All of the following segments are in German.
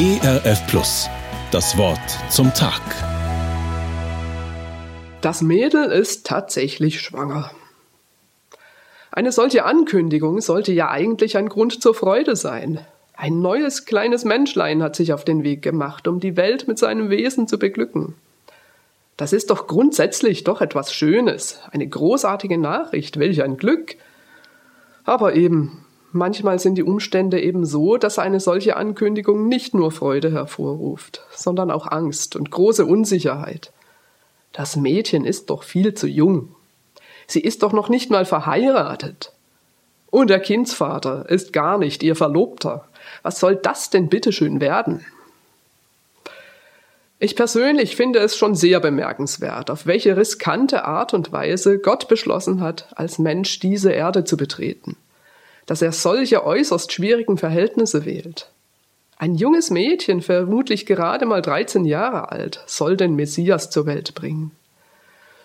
ERF Plus. Das Wort zum Tag. Das Mädel ist tatsächlich schwanger. Eine solche Ankündigung sollte ja eigentlich ein Grund zur Freude sein. Ein neues kleines Menschlein hat sich auf den Weg gemacht, um die Welt mit seinem Wesen zu beglücken. Das ist doch grundsätzlich doch etwas Schönes, eine großartige Nachricht, welch ein Glück. Aber eben, Manchmal sind die Umstände eben so, dass eine solche Ankündigung nicht nur Freude hervorruft, sondern auch Angst und große Unsicherheit. Das Mädchen ist doch viel zu jung. Sie ist doch noch nicht mal verheiratet. Und der Kindsvater ist gar nicht ihr Verlobter. Was soll das denn bitteschön werden? Ich persönlich finde es schon sehr bemerkenswert, auf welche riskante Art und Weise Gott beschlossen hat, als Mensch diese Erde zu betreten dass er solche äußerst schwierigen Verhältnisse wählt. Ein junges Mädchen, vermutlich gerade mal 13 Jahre alt, soll den Messias zur Welt bringen.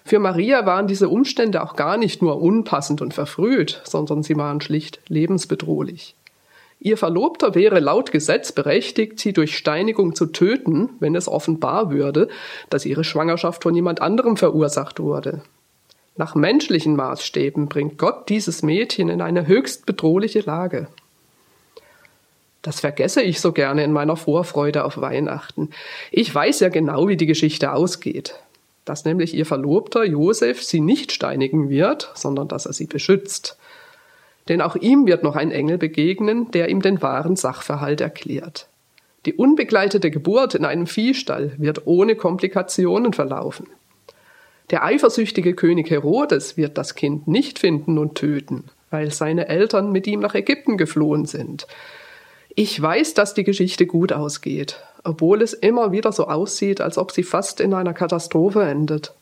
Für Maria waren diese Umstände auch gar nicht nur unpassend und verfrüht, sondern sie waren schlicht lebensbedrohlich. Ihr Verlobter wäre laut Gesetz berechtigt, sie durch Steinigung zu töten, wenn es offenbar würde, dass ihre Schwangerschaft von jemand anderem verursacht wurde. Nach menschlichen Maßstäben bringt Gott dieses Mädchen in eine höchst bedrohliche Lage. Das vergesse ich so gerne in meiner Vorfreude auf Weihnachten. Ich weiß ja genau, wie die Geschichte ausgeht. Dass nämlich ihr Verlobter Josef sie nicht steinigen wird, sondern dass er sie beschützt. Denn auch ihm wird noch ein Engel begegnen, der ihm den wahren Sachverhalt erklärt. Die unbegleitete Geburt in einem Viehstall wird ohne Komplikationen verlaufen. Der eifersüchtige König Herodes wird das Kind nicht finden und töten, weil seine Eltern mit ihm nach Ägypten geflohen sind. Ich weiß, dass die Geschichte gut ausgeht, obwohl es immer wieder so aussieht, als ob sie fast in einer Katastrophe endet.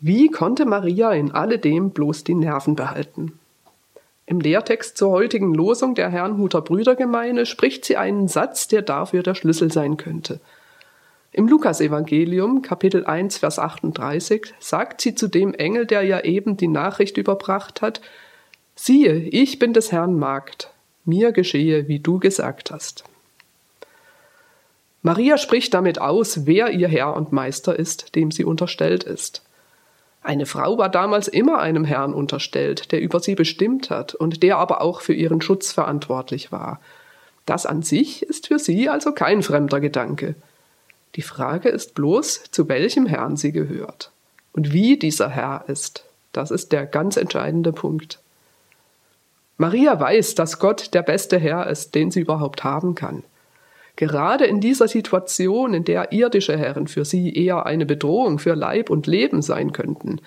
Wie konnte Maria in alledem bloß die Nerven behalten? Im Lehrtext zur heutigen Losung der Herrnhuter Brüdergemeine spricht sie einen Satz, der dafür der Schlüssel sein könnte. Im Lukasevangelium, Kapitel 1, Vers 38, sagt sie zu dem Engel, der ja eben die Nachricht überbracht hat, Siehe, ich bin des Herrn Magd, mir geschehe, wie du gesagt hast. Maria spricht damit aus, wer ihr Herr und Meister ist, dem sie unterstellt ist. Eine Frau war damals immer einem Herrn unterstellt, der über sie bestimmt hat und der aber auch für ihren Schutz verantwortlich war. Das an sich ist für sie also kein fremder Gedanke. Die Frage ist bloß, zu welchem Herrn sie gehört. Und wie dieser Herr ist, das ist der ganz entscheidende Punkt. Maria weiß, dass Gott der beste Herr ist, den sie überhaupt haben kann. Gerade in dieser Situation, in der irdische Herren für sie eher eine Bedrohung für Leib und Leben sein könnten,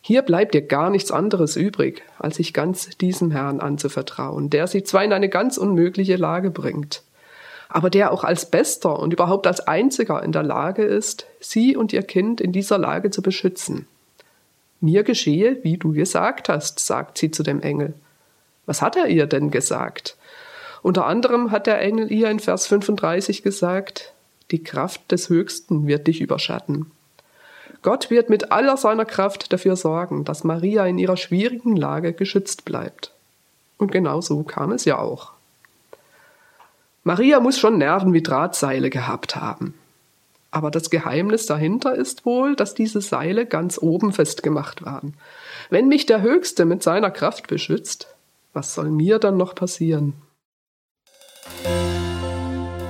hier bleibt ihr gar nichts anderes übrig, als sich ganz diesem Herrn anzuvertrauen, der sie zwar in eine ganz unmögliche Lage bringt, aber der auch als Bester und überhaupt als Einziger in der Lage ist, sie und ihr Kind in dieser Lage zu beschützen. Mir geschehe, wie du gesagt hast, sagt sie zu dem Engel. Was hat er ihr denn gesagt? Unter anderem hat der Engel ihr in Vers 35 gesagt, die Kraft des Höchsten wird dich überschatten. Gott wird mit aller seiner Kraft dafür sorgen, dass Maria in ihrer schwierigen Lage geschützt bleibt. Und genau so kam es ja auch. Maria muss schon Nerven wie Drahtseile gehabt haben. Aber das Geheimnis dahinter ist wohl, dass diese Seile ganz oben festgemacht waren. Wenn mich der Höchste mit seiner Kraft beschützt, was soll mir dann noch passieren?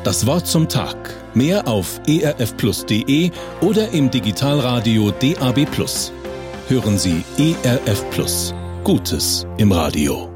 Das Wort zum Tag. Mehr auf erfplus.de oder im Digitalradio DAB. Hören Sie ERF Plus. Gutes im Radio.